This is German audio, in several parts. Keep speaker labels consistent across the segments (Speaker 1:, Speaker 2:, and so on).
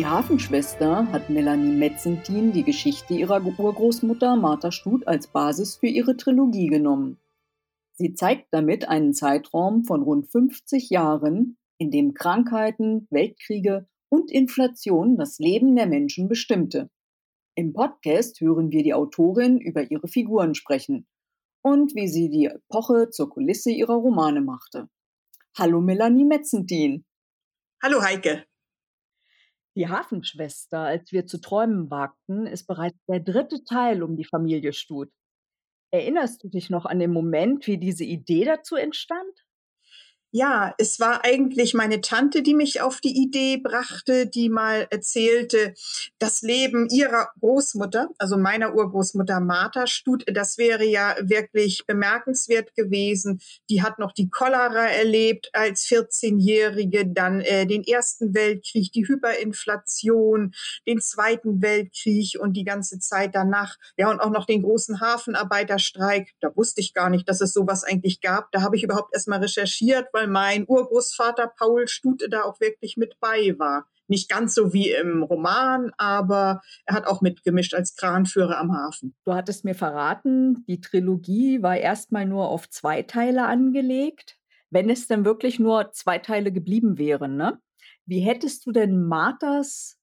Speaker 1: Die Hafenschwester hat Melanie Metzentin die Geschichte ihrer Urgroßmutter Martha Stut als Basis für ihre Trilogie genommen. Sie zeigt damit einen Zeitraum von rund 50 Jahren, in dem Krankheiten, Weltkriege und Inflation das Leben der Menschen bestimmte. Im Podcast hören wir die Autorin über ihre Figuren sprechen und wie sie die Epoche zur Kulisse ihrer Romane machte. Hallo Melanie Metzentin.
Speaker 2: Hallo Heike.
Speaker 1: Die Hafenschwester, als wir zu träumen wagten, ist bereits der dritte Teil um die Familie Stut. Erinnerst du dich noch an den Moment, wie diese Idee dazu entstand?
Speaker 2: Ja, es war eigentlich meine Tante, die mich auf die Idee brachte, die mal erzählte, das Leben ihrer Großmutter, also meiner Urgroßmutter Martha Stut, das wäre ja wirklich bemerkenswert gewesen. Die hat noch die Cholera erlebt als 14-Jährige, dann äh, den Ersten Weltkrieg, die Hyperinflation, den Zweiten Weltkrieg und die ganze Zeit danach, ja, und auch noch den großen Hafenarbeiterstreik. Da wusste ich gar nicht, dass es sowas eigentlich gab. Da habe ich überhaupt erst mal recherchiert, weil mein Urgroßvater Paul Stute da auch wirklich mit bei war. Nicht ganz so wie im Roman, aber er hat auch mitgemischt als Kranführer am Hafen.
Speaker 1: Du hattest mir verraten, die Trilogie war erstmal nur auf zwei Teile angelegt. Wenn es denn wirklich nur zwei Teile geblieben wären, ne? Wie hättest du denn Marthas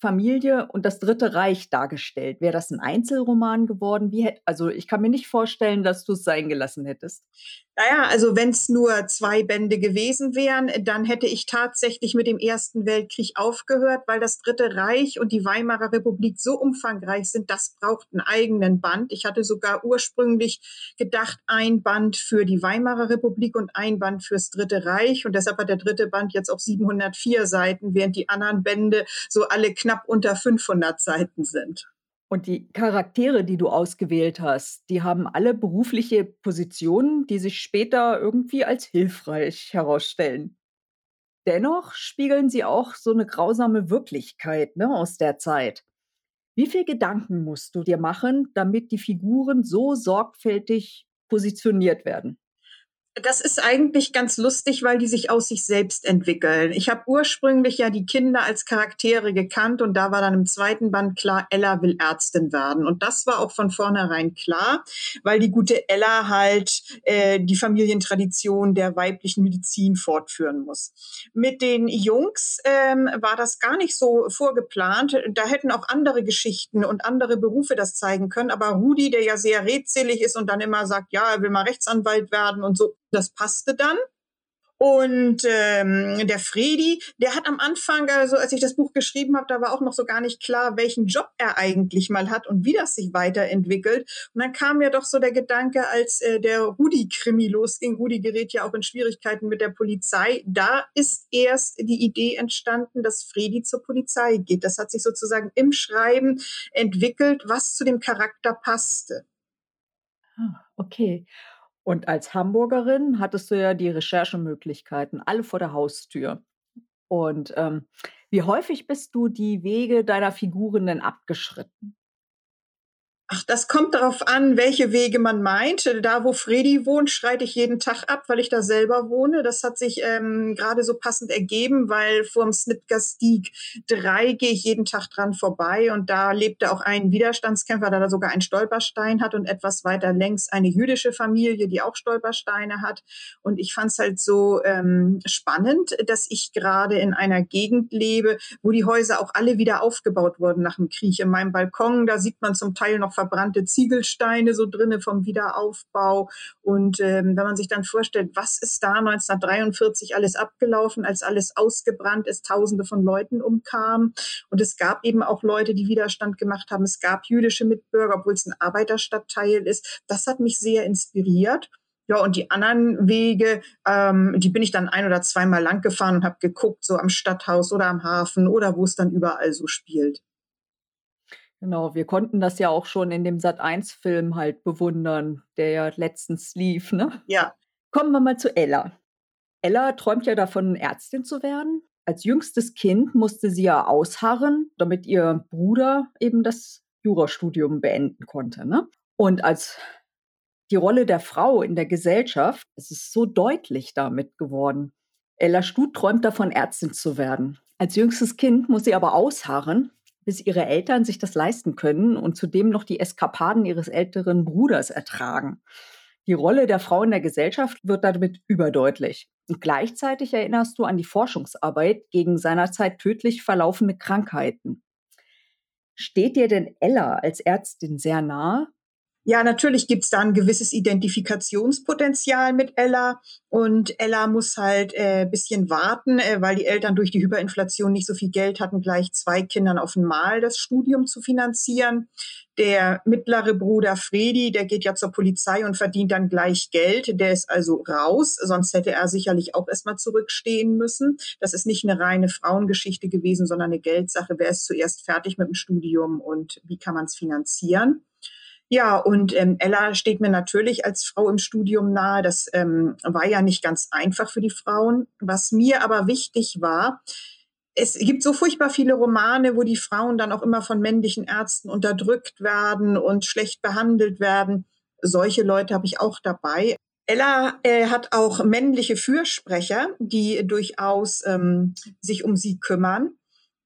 Speaker 1: Familie und das Dritte Reich dargestellt. Wäre das ein Einzelroman geworden? Wie hätt, also ich kann mir nicht vorstellen, dass du es sein gelassen hättest.
Speaker 2: Naja, also wenn es nur zwei Bände gewesen wären, dann hätte ich tatsächlich mit dem Ersten Weltkrieg aufgehört, weil das Dritte Reich und die Weimarer Republik so umfangreich sind, das braucht einen eigenen Band. Ich hatte sogar ursprünglich gedacht, ein Band für die Weimarer Republik und ein Band fürs Dritte Reich. Und deshalb hat der dritte Band jetzt auch 704 Seiten, während die anderen Bände so alle knapp unter 500 Seiten sind.
Speaker 1: Und die Charaktere, die du ausgewählt hast, die haben alle berufliche Positionen, die sich später irgendwie als hilfreich herausstellen. Dennoch spiegeln sie auch so eine grausame Wirklichkeit ne, aus der Zeit. Wie viel Gedanken musst du dir machen, damit die Figuren so sorgfältig positioniert werden?
Speaker 2: Das ist eigentlich ganz lustig, weil die sich aus sich selbst entwickeln. Ich habe ursprünglich ja die Kinder als Charaktere gekannt und da war dann im zweiten Band klar, Ella will Ärztin werden. Und das war auch von vornherein klar, weil die gute Ella halt äh, die Familientradition der weiblichen Medizin fortführen muss. Mit den Jungs ähm, war das gar nicht so vorgeplant. Da hätten auch andere Geschichten und andere Berufe das zeigen können. Aber Rudi, der ja sehr redselig ist und dann immer sagt, ja, er will mal Rechtsanwalt werden und so, das passte dann. Und ähm, der Fredi, der hat am Anfang, also als ich das Buch geschrieben habe, da war auch noch so gar nicht klar, welchen Job er eigentlich mal hat und wie das sich weiterentwickelt. Und dann kam mir doch so der Gedanke, als äh, der Rudi-Krimi losging, Rudi gerät ja auch in Schwierigkeiten mit der Polizei, da ist erst die Idee entstanden, dass Fredi zur Polizei geht. Das hat sich sozusagen im Schreiben entwickelt, was zu dem Charakter passte.
Speaker 1: Ah, okay. Und als Hamburgerin hattest du ja die Recherchemöglichkeiten alle vor der Haustür. Und ähm, wie häufig bist du die Wege deiner Figuren denn abgeschritten?
Speaker 2: Ach, das kommt darauf an, welche Wege man meint. Da, wo Fredi wohnt, schreite ich jeden Tag ab, weil ich da selber wohne. Das hat sich ähm, gerade so passend ergeben, weil vorm Snitgerstieg 3 gehe ich jeden Tag dran vorbei und da lebte auch ein Widerstandskämpfer, der da sogar einen Stolperstein hat und etwas weiter längs eine jüdische Familie, die auch Stolpersteine hat. Und ich fand es halt so ähm, spannend, dass ich gerade in einer Gegend lebe, wo die Häuser auch alle wieder aufgebaut wurden nach dem Krieg. In meinem Balkon, da sieht man zum Teil noch verbrannte Ziegelsteine so drinne vom Wiederaufbau. Und ähm, wenn man sich dann vorstellt, was ist da 1943 alles abgelaufen, als alles ausgebrannt ist, Tausende von Leuten umkamen. Und es gab eben auch Leute, die Widerstand gemacht haben. Es gab jüdische Mitbürger, obwohl es ein Arbeiterstadtteil ist. Das hat mich sehr inspiriert. Ja, und die anderen Wege, ähm, die bin ich dann ein oder zweimal lang gefahren und habe geguckt, so am Stadthaus oder am Hafen oder wo es dann überall so spielt.
Speaker 1: Genau, wir konnten das ja auch schon in dem Sat.1-Film halt bewundern, der ja letztens lief, ne?
Speaker 2: Ja.
Speaker 1: Kommen wir mal zu Ella. Ella träumt ja davon, Ärztin zu werden. Als jüngstes Kind musste sie ja ausharren, damit ihr Bruder eben das Jurastudium beenden konnte. Ne? Und als die Rolle der Frau in der Gesellschaft, es ist so deutlich damit geworden. Ella Stut träumt davon, Ärztin zu werden. Als jüngstes Kind muss sie aber ausharren, bis ihre Eltern sich das leisten können und zudem noch die Eskapaden ihres älteren Bruders ertragen. Die Rolle der Frau in der Gesellschaft wird damit überdeutlich. Und gleichzeitig erinnerst du an die Forschungsarbeit gegen seinerzeit tödlich verlaufende Krankheiten. Steht dir denn Ella als Ärztin sehr nahe?
Speaker 2: Ja, natürlich gibt's da ein gewisses Identifikationspotenzial mit Ella und Ella muss halt äh, bisschen warten, äh, weil die Eltern durch die Hyperinflation nicht so viel Geld hatten, gleich zwei Kindern auf einmal das Studium zu finanzieren. Der mittlere Bruder Fredi, der geht ja zur Polizei und verdient dann gleich Geld. Der ist also raus, sonst hätte er sicherlich auch erstmal zurückstehen müssen. Das ist nicht eine reine Frauengeschichte gewesen, sondern eine Geldsache. Wer ist zuerst fertig mit dem Studium und wie kann man es finanzieren? Ja, und ähm, Ella steht mir natürlich als Frau im Studium nahe. Das ähm, war ja nicht ganz einfach für die Frauen. Was mir aber wichtig war, es gibt so furchtbar viele Romane, wo die Frauen dann auch immer von männlichen Ärzten unterdrückt werden und schlecht behandelt werden. Solche Leute habe ich auch dabei. Ella äh, hat auch männliche Fürsprecher, die durchaus ähm, sich um sie kümmern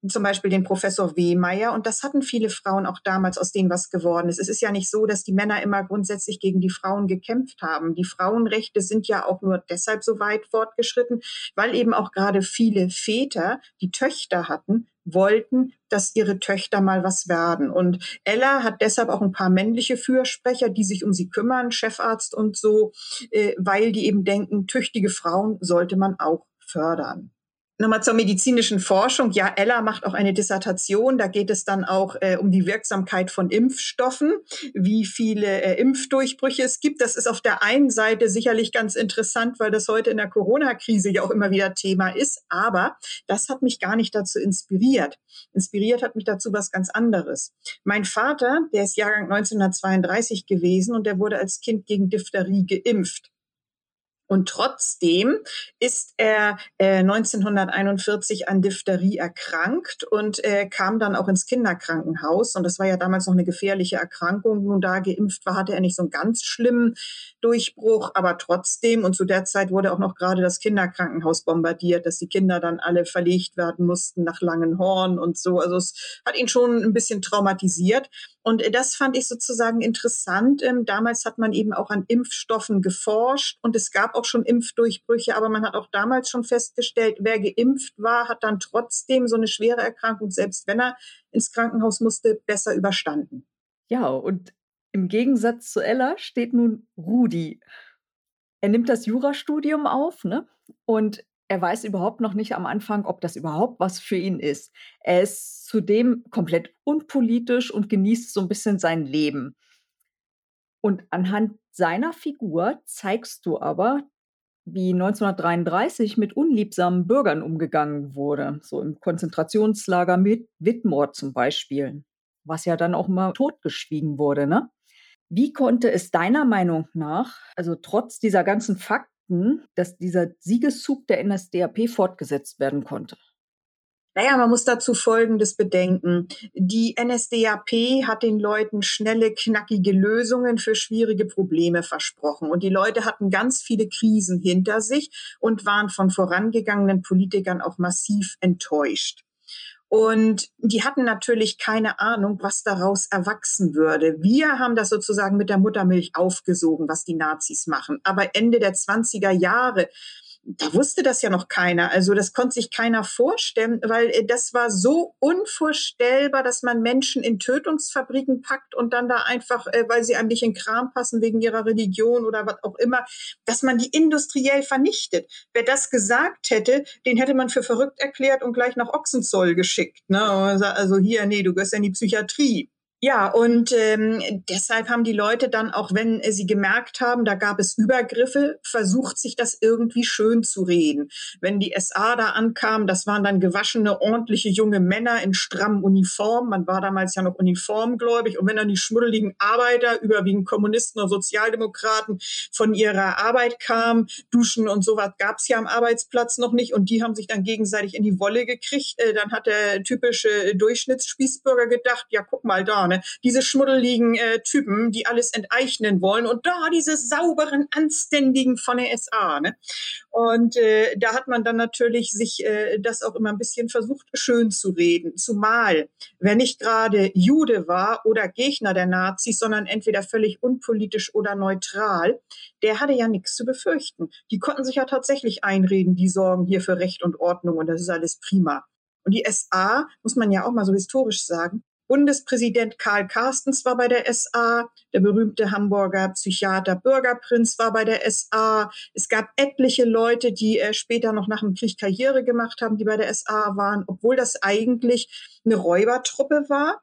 Speaker 2: zum Beispiel den Professor Wehmeier. Und das hatten viele Frauen auch damals, aus denen was geworden ist. Es ist ja nicht so, dass die Männer immer grundsätzlich gegen die Frauen gekämpft haben. Die Frauenrechte sind ja auch nur deshalb so weit fortgeschritten, weil eben auch gerade viele Väter, die Töchter hatten, wollten, dass ihre Töchter mal was werden. Und Ella hat deshalb auch ein paar männliche Fürsprecher, die sich um sie kümmern, Chefarzt und so, äh, weil die eben denken, tüchtige Frauen sollte man auch fördern. Nochmal zur medizinischen Forschung. Ja, Ella macht auch eine Dissertation. Da geht es dann auch äh, um die Wirksamkeit von Impfstoffen, wie viele äh, Impfdurchbrüche es gibt. Das ist auf der einen Seite sicherlich ganz interessant, weil das heute in der Corona-Krise ja auch immer wieder Thema ist. Aber das hat mich gar nicht dazu inspiriert. Inspiriert hat mich dazu was ganz anderes. Mein Vater, der ist Jahrgang 1932 gewesen und der wurde als Kind gegen Diphtherie geimpft. Und trotzdem ist er äh, 1941 an Diphtherie erkrankt und äh, kam dann auch ins Kinderkrankenhaus. Und das war ja damals noch eine gefährliche Erkrankung. Nun da geimpft war, hatte er nicht so einen ganz schlimmen Durchbruch, aber trotzdem. Und zu der Zeit wurde auch noch gerade das Kinderkrankenhaus bombardiert, dass die Kinder dann alle verlegt werden mussten nach Langenhorn und so. Also es hat ihn schon ein bisschen traumatisiert. Und äh, das fand ich sozusagen interessant. Ähm, damals hat man eben auch an Impfstoffen geforscht und es gab auch schon Impfdurchbrüche, aber man hat auch damals schon festgestellt, wer geimpft war, hat dann trotzdem so eine schwere Erkrankung, selbst wenn er ins Krankenhaus musste, besser überstanden.
Speaker 1: Ja, und im Gegensatz zu Ella steht nun Rudi. Er nimmt das Jurastudium auf, ne? Und er weiß überhaupt noch nicht am Anfang, ob das überhaupt was für ihn ist. Er ist zudem komplett unpolitisch und genießt so ein bisschen sein Leben. Und anhand seiner Figur zeigst du aber, wie 1933 mit unliebsamen Bürgern umgegangen wurde, so im Konzentrationslager mit Wittmore zum Beispiel, was ja dann auch mal totgeschwiegen wurde. Ne? Wie konnte es deiner Meinung nach, also trotz dieser ganzen Fakten, dass dieser Siegeszug der NSDAP fortgesetzt werden konnte?
Speaker 2: Naja, man muss dazu Folgendes bedenken. Die NSDAP hat den Leuten schnelle, knackige Lösungen für schwierige Probleme versprochen. Und die Leute hatten ganz viele Krisen hinter sich und waren von vorangegangenen Politikern auch massiv enttäuscht. Und die hatten natürlich keine Ahnung, was daraus erwachsen würde. Wir haben das sozusagen mit der Muttermilch aufgesogen, was die Nazis machen. Aber Ende der 20er Jahre da wusste das ja noch keiner. Also das konnte sich keiner vorstellen, weil äh, das war so unvorstellbar, dass man Menschen in Tötungsfabriken packt und dann da einfach, äh, weil sie einem nicht in Kram passen wegen ihrer Religion oder was auch immer, dass man die industriell vernichtet. Wer das gesagt hätte, den hätte man für verrückt erklärt und gleich nach Ochsenzoll geschickt. Ne? Also hier, nee, du gehörst ja in die Psychiatrie. Ja, und ähm, deshalb haben die Leute dann, auch wenn äh, sie gemerkt haben, da gab es Übergriffe, versucht, sich das irgendwie schön zu reden. Wenn die SA da ankam, das waren dann gewaschene, ordentliche junge Männer in strammen Uniformen. Man war damals ja noch uniformgläubig. Und wenn dann die schmuddeligen Arbeiter, überwiegend Kommunisten und Sozialdemokraten, von ihrer Arbeit kamen, Duschen und sowas gab es ja am Arbeitsplatz noch nicht. Und die haben sich dann gegenseitig in die Wolle gekriegt. Äh, dann hat der typische Durchschnittsspießbürger gedacht, ja, guck mal da, ne? Ne? Diese schmuddeligen äh, Typen, die alles enteignen wollen und da diese sauberen, anständigen von der SA. Ne? Und äh, da hat man dann natürlich sich äh, das auch immer ein bisschen versucht, schön zu reden. Zumal, wer nicht gerade Jude war oder Gegner der Nazis, sondern entweder völlig unpolitisch oder neutral, der hatte ja nichts zu befürchten. Die konnten sich ja tatsächlich einreden, die sorgen hier für Recht und Ordnung und das ist alles prima. Und die SA, muss man ja auch mal so historisch sagen, Bundespräsident Karl Carstens war bei der SA, der berühmte Hamburger Psychiater Bürgerprinz war bei der SA. Es gab etliche Leute, die äh, später noch nach dem Krieg Karriere gemacht haben, die bei der SA waren, obwohl das eigentlich eine Räubertruppe war.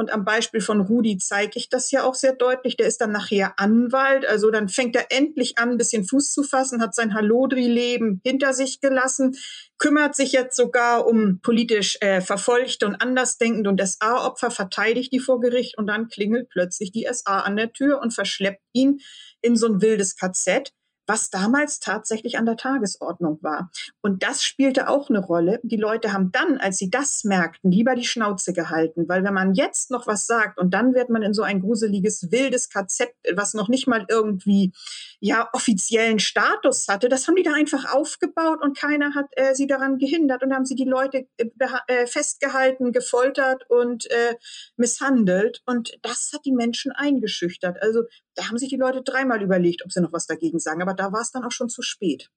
Speaker 2: Und am Beispiel von Rudi zeige ich das ja auch sehr deutlich. Der ist dann nachher Anwalt. Also dann fängt er endlich an, ein bisschen Fuß zu fassen, hat sein Hallodri-Leben hinter sich gelassen, kümmert sich jetzt sogar um politisch äh, Verfolgte und Andersdenkende und SA-Opfer, verteidigt die vor Gericht und dann klingelt plötzlich die SA an der Tür und verschleppt ihn in so ein wildes KZ was damals tatsächlich an der Tagesordnung war. Und das spielte auch eine Rolle. Die Leute haben dann, als sie das merkten, lieber die Schnauze gehalten, weil wenn man jetzt noch was sagt und dann wird man in so ein gruseliges, wildes KZ, was noch nicht mal irgendwie ja offiziellen Status hatte, das haben die da einfach aufgebaut und keiner hat äh, sie daran gehindert und haben sie die Leute äh, äh, festgehalten, gefoltert und äh, misshandelt und das hat die Menschen eingeschüchtert. Also da haben sich die Leute dreimal überlegt, ob sie noch was dagegen sagen, aber da war es dann auch schon zu spät.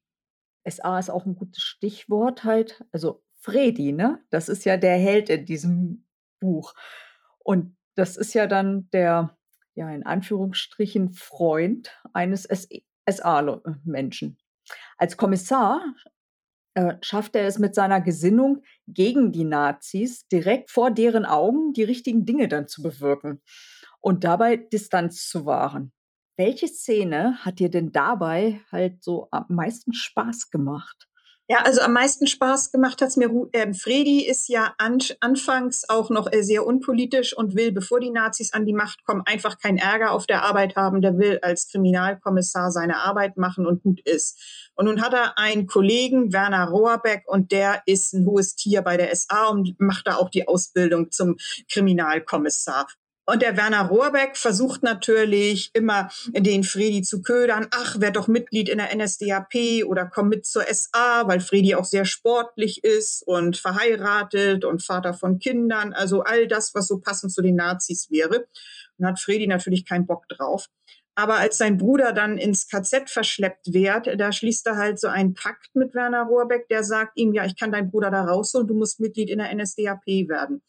Speaker 1: SA ist auch ein gutes Stichwort halt. Also Fredi, ne? Das ist ja der Held in diesem Buch. Und das ist ja dann der, ja, in Anführungsstrichen Freund eines SA-Menschen. Als Kommissar äh, schafft er es mit seiner Gesinnung gegen die Nazis direkt vor deren Augen die richtigen Dinge dann zu bewirken und dabei Distanz zu wahren. Welche Szene hat dir denn dabei halt so am meisten Spaß gemacht?
Speaker 2: Ja, also am meisten Spaß gemacht hat's mir, äh, Fredi ist ja an, anfangs auch noch äh, sehr unpolitisch und will, bevor die Nazis an die Macht kommen, einfach keinen Ärger auf der Arbeit haben. Der will als Kriminalkommissar seine Arbeit machen und gut ist. Und nun hat er einen Kollegen, Werner Rohrbeck, und der ist ein hohes Tier bei der SA und macht da auch die Ausbildung zum Kriminalkommissar. Und der Werner Rohrbeck versucht natürlich immer, den Fredi zu ködern. Ach, wer doch Mitglied in der NSDAP oder komm mit zur SA, weil Fredi auch sehr sportlich ist und verheiratet und Vater von Kindern. Also all das, was so passend zu den Nazis wäre. Und hat Fredi natürlich keinen Bock drauf. Aber als sein Bruder dann ins KZ verschleppt wird, da schließt er halt so einen Pakt mit Werner Rohrbeck, der sagt ihm, ja, ich kann deinen Bruder da raus und du musst Mitglied in der NSDAP werden.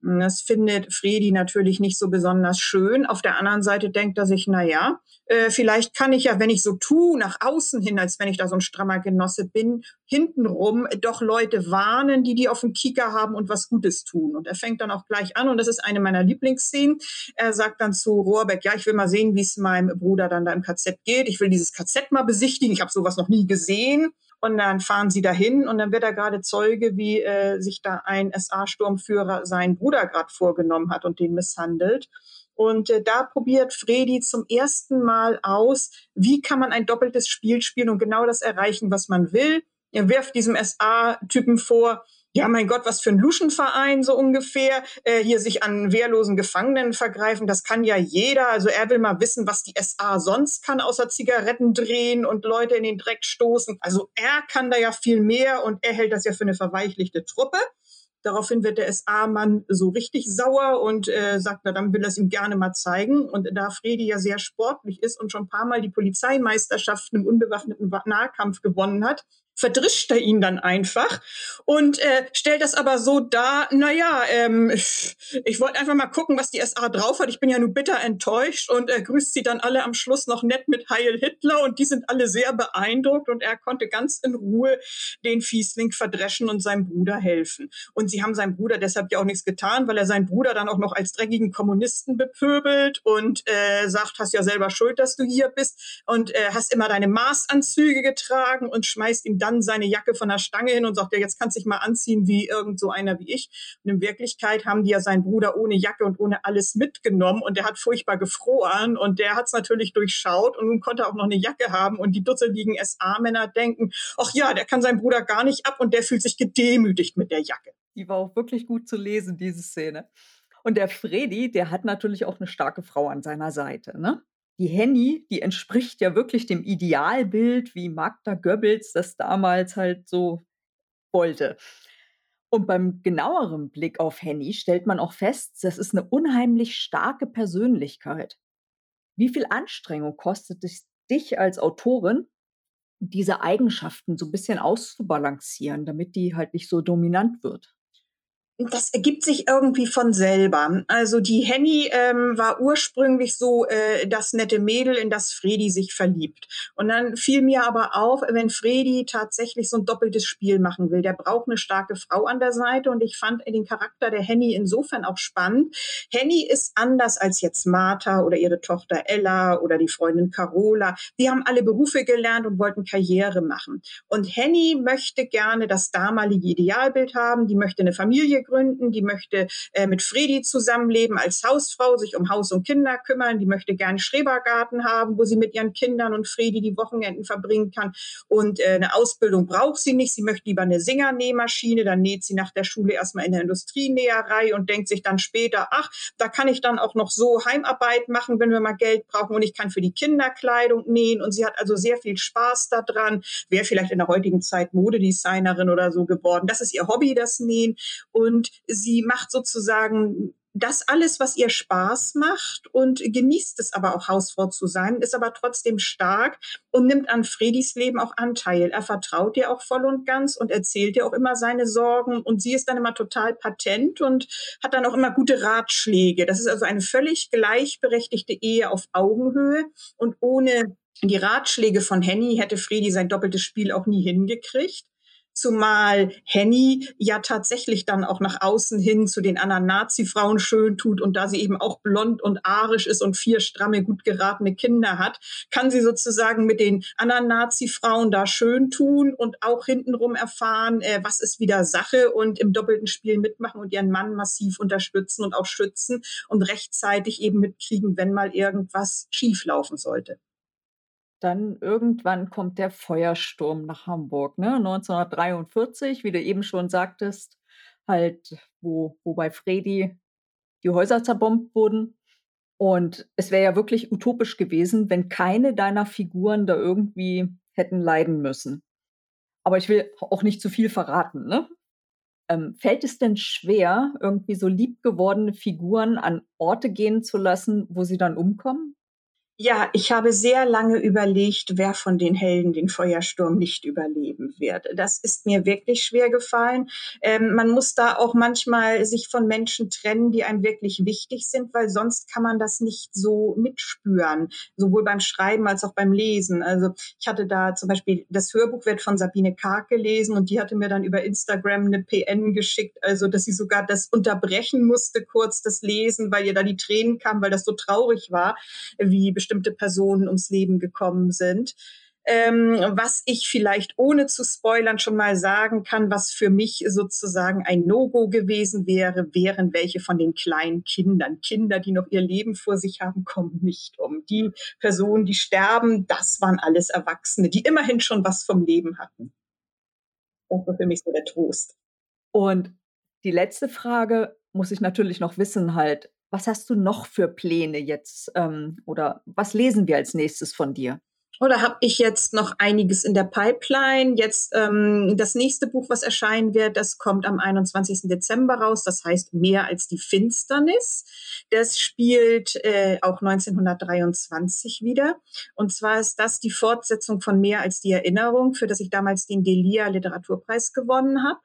Speaker 2: Das findet Fredi natürlich nicht so besonders schön. Auf der anderen Seite denkt er sich, na ja, äh, vielleicht kann ich ja, wenn ich so tue, nach außen hin, als wenn ich da so ein strammer Genosse bin, hintenrum doch Leute warnen, die die auf dem Kieker haben und was Gutes tun. Und er fängt dann auch gleich an, und das ist eine meiner Lieblingsszenen. Er sagt dann zu Rohrbeck, ja, ich will mal sehen, wie es meinem Bruder dann da im KZ geht. Ich will dieses KZ mal besichtigen. Ich habe sowas noch nie gesehen. Und dann fahren sie dahin und dann wird er gerade Zeuge, wie äh, sich da ein SA-Sturmführer seinen Bruder gerade vorgenommen hat und den misshandelt. Und äh, da probiert Fredi zum ersten Mal aus, wie kann man ein doppeltes Spiel spielen und genau das erreichen, was man will. Er wirft diesem SA-Typen vor, ja, mein Gott, was für ein Luschenverein so ungefähr, äh, hier sich an wehrlosen Gefangenen vergreifen, das kann ja jeder. Also er will mal wissen, was die SA sonst kann, außer Zigaretten drehen und Leute in den Dreck stoßen. Also er kann da ja viel mehr und er hält das ja für eine verweichlichte Truppe. Daraufhin wird der SA-Mann so richtig sauer und äh, sagt, na dann will er es ihm gerne mal zeigen. Und da Fredi ja sehr sportlich ist und schon ein paar Mal die Polizeimeisterschaften im unbewaffneten Nahkampf gewonnen hat, verdrischt er ihn dann einfach und äh, stellt das aber so dar, naja, ähm, ich, wollte einfach mal gucken, was die SA drauf hat. Ich bin ja nur bitter enttäuscht und er grüßt sie dann alle am Schluss noch nett mit Heil Hitler und die sind alle sehr beeindruckt und er konnte ganz in Ruhe den Fiesling verdreschen und seinem Bruder helfen. Und sie haben seinem Bruder deshalb ja auch nichts getan, weil er seinen Bruder dann auch noch als dreckigen Kommunisten bepöbelt und äh, sagt, hast ja selber Schuld, dass du hier bist und äh, hast immer deine Maßanzüge getragen und schmeißt ihm dann dann seine Jacke von der Stange hin und sagt, ja, jetzt kannst du dich mal anziehen wie irgend so einer wie ich. Und in Wirklichkeit haben die ja seinen Bruder ohne Jacke und ohne alles mitgenommen und der hat furchtbar gefroren und der hat es natürlich durchschaut und nun konnte er auch noch eine Jacke haben und die dusseligen SA-Männer denken, ach ja, der kann seinen Bruder gar nicht ab und der fühlt sich gedemütigt mit der Jacke.
Speaker 1: Die war auch wirklich gut zu lesen, diese Szene. Und der Fredi, der hat natürlich auch eine starke Frau an seiner Seite, ne? Die Henny, die entspricht ja wirklich dem Idealbild, wie Magda Goebbels das damals halt so wollte. Und beim genaueren Blick auf Henny stellt man auch fest, das ist eine unheimlich starke Persönlichkeit. Wie viel Anstrengung kostet es dich als Autorin, diese Eigenschaften so ein bisschen auszubalancieren, damit die halt nicht so dominant wird?
Speaker 2: Das ergibt sich irgendwie von selber. Also die Henny ähm, war ursprünglich so äh, das nette Mädel, in das Fredi sich verliebt. Und dann fiel mir aber auf, wenn Fredi tatsächlich so ein doppeltes Spiel machen will, der braucht eine starke Frau an der Seite. Und ich fand den Charakter der Henny insofern auch spannend. Henny ist anders als jetzt Martha oder ihre Tochter Ella oder die Freundin Carola. Die haben alle Berufe gelernt und wollten Karriere machen. Und Henny möchte gerne das damalige Idealbild haben. Die möchte eine Familie gründen, die möchte äh, mit Fredi zusammenleben als Hausfrau, sich um Haus und Kinder kümmern, die möchte gerne Schrebergarten haben, wo sie mit ihren Kindern und Fredi die Wochenenden verbringen kann. Und äh, eine Ausbildung braucht sie nicht. Sie möchte lieber eine Singernähmaschine, dann näht sie nach der Schule erstmal in der Industrienäherei und denkt sich dann später, ach, da kann ich dann auch noch so Heimarbeit machen, wenn wir mal Geld brauchen und ich kann für die Kinder Kleidung nähen. Und sie hat also sehr viel Spaß daran. Wäre vielleicht in der heutigen Zeit Modedesignerin oder so geworden. Das ist ihr Hobby, das Nähen. Und und sie macht sozusagen das alles, was ihr Spaß macht und genießt es aber auch Hausfrau zu sein, ist aber trotzdem stark und nimmt an Fredis Leben auch Anteil. Er vertraut ihr auch voll und ganz und erzählt ihr auch immer seine Sorgen und sie ist dann immer total patent und hat dann auch immer gute Ratschläge. Das ist also eine völlig gleichberechtigte Ehe auf Augenhöhe und ohne die Ratschläge von Henny hätte Fredi sein doppeltes Spiel auch nie hingekriegt. Zumal Henny ja tatsächlich dann auch nach außen hin zu den anderen Nazi-Frauen schön tut und da sie eben auch blond und arisch ist und vier stramme, gut geratene Kinder hat, kann sie sozusagen mit den anderen Nazi-Frauen da schön tun und auch hintenrum erfahren, äh, was ist wieder Sache und im doppelten Spiel mitmachen und ihren Mann massiv unterstützen und auch schützen und rechtzeitig eben mitkriegen, wenn mal irgendwas schieflaufen sollte.
Speaker 1: Dann irgendwann kommt der Feuersturm nach Hamburg, ne? 1943, wie du eben schon sagtest, halt, wo, wo bei Fredi die Häuser zerbombt wurden. Und es wäre ja wirklich utopisch gewesen, wenn keine deiner Figuren da irgendwie hätten leiden müssen. Aber ich will auch nicht zu viel verraten, ne? Ähm, fällt es denn schwer, irgendwie so liebgewordene Figuren an Orte gehen zu lassen, wo sie dann umkommen?
Speaker 2: Ja, ich habe sehr lange überlegt, wer von den Helden den Feuersturm nicht überleben wird. Das ist mir wirklich schwer gefallen. Ähm, man muss da auch manchmal sich von Menschen trennen, die einem wirklich wichtig sind, weil sonst kann man das nicht so mitspüren, sowohl beim Schreiben als auch beim Lesen. Also ich hatte da zum Beispiel das Hörbuch wird von Sabine Karg gelesen und die hatte mir dann über Instagram eine PN geschickt, also dass sie sogar das unterbrechen musste, kurz das Lesen, weil ihr da die Tränen kamen, weil das so traurig war, wie bestimmte Personen ums Leben gekommen sind. Ähm, was ich vielleicht ohne zu spoilern schon mal sagen kann, was für mich sozusagen ein No-Go gewesen wäre, wären welche von den kleinen Kindern. Kinder, die noch ihr Leben vor sich haben, kommen nicht um. Die Personen, die sterben, das waren alles Erwachsene, die immerhin schon was vom Leben hatten. Das war für mich so der Trost.
Speaker 1: Und die letzte Frage muss ich natürlich noch wissen, halt, was hast du noch für Pläne jetzt ähm, oder was lesen wir als nächstes von dir?
Speaker 2: Oder habe ich jetzt noch einiges in der Pipeline? Jetzt ähm, das nächste Buch, was erscheinen wird, das kommt am 21. Dezember raus. Das heißt Mehr als die Finsternis. Das spielt äh, auch 1923 wieder. Und zwar ist das die Fortsetzung von Mehr als die Erinnerung, für das ich damals den Delia Literaturpreis gewonnen habe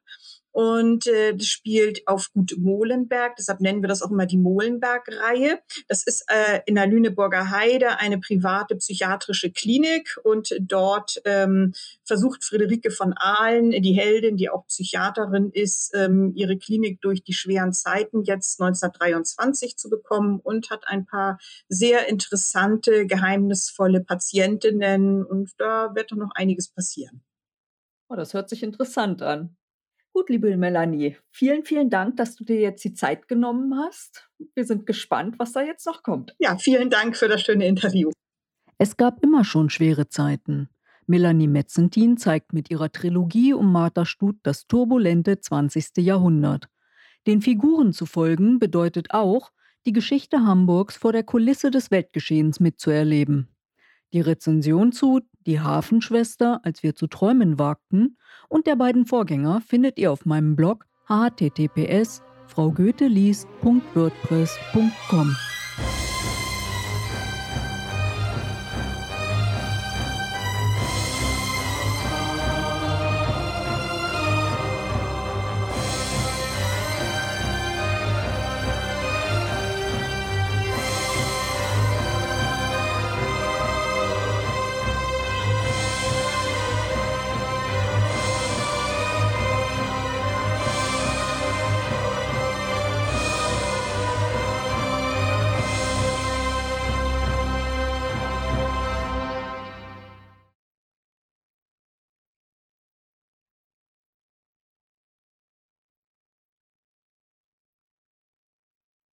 Speaker 2: und äh, spielt auf Gut Molenberg. Deshalb nennen wir das auch immer die Molenberg-Reihe. Das ist äh, in der Lüneburger Heide eine private psychiatrische Klinik und dort ähm, versucht Friederike von Ahlen, die Heldin, die auch Psychiaterin ist, ähm, ihre Klinik durch die schweren Zeiten jetzt 1923 zu bekommen und hat ein paar sehr interessante, geheimnisvolle Patientinnen und da wird dann noch einiges passieren.
Speaker 1: Oh, das hört sich interessant an. Gut, liebe Melanie, vielen, vielen Dank, dass du dir jetzt die Zeit genommen hast. Wir sind gespannt, was da jetzt noch kommt.
Speaker 2: Ja, vielen Dank für das schöne Interview.
Speaker 1: Es gab immer schon schwere Zeiten. Melanie Metzentin zeigt mit ihrer Trilogie um Martha Stut das turbulente 20. Jahrhundert. Den Figuren zu folgen bedeutet auch, die Geschichte Hamburgs vor der Kulisse des Weltgeschehens mitzuerleben. Die Rezension zu Die Hafenschwester, als wir zu träumen wagten und der beiden Vorgänger findet ihr auf meinem Blog https fraugoetheliest.wordpress.com.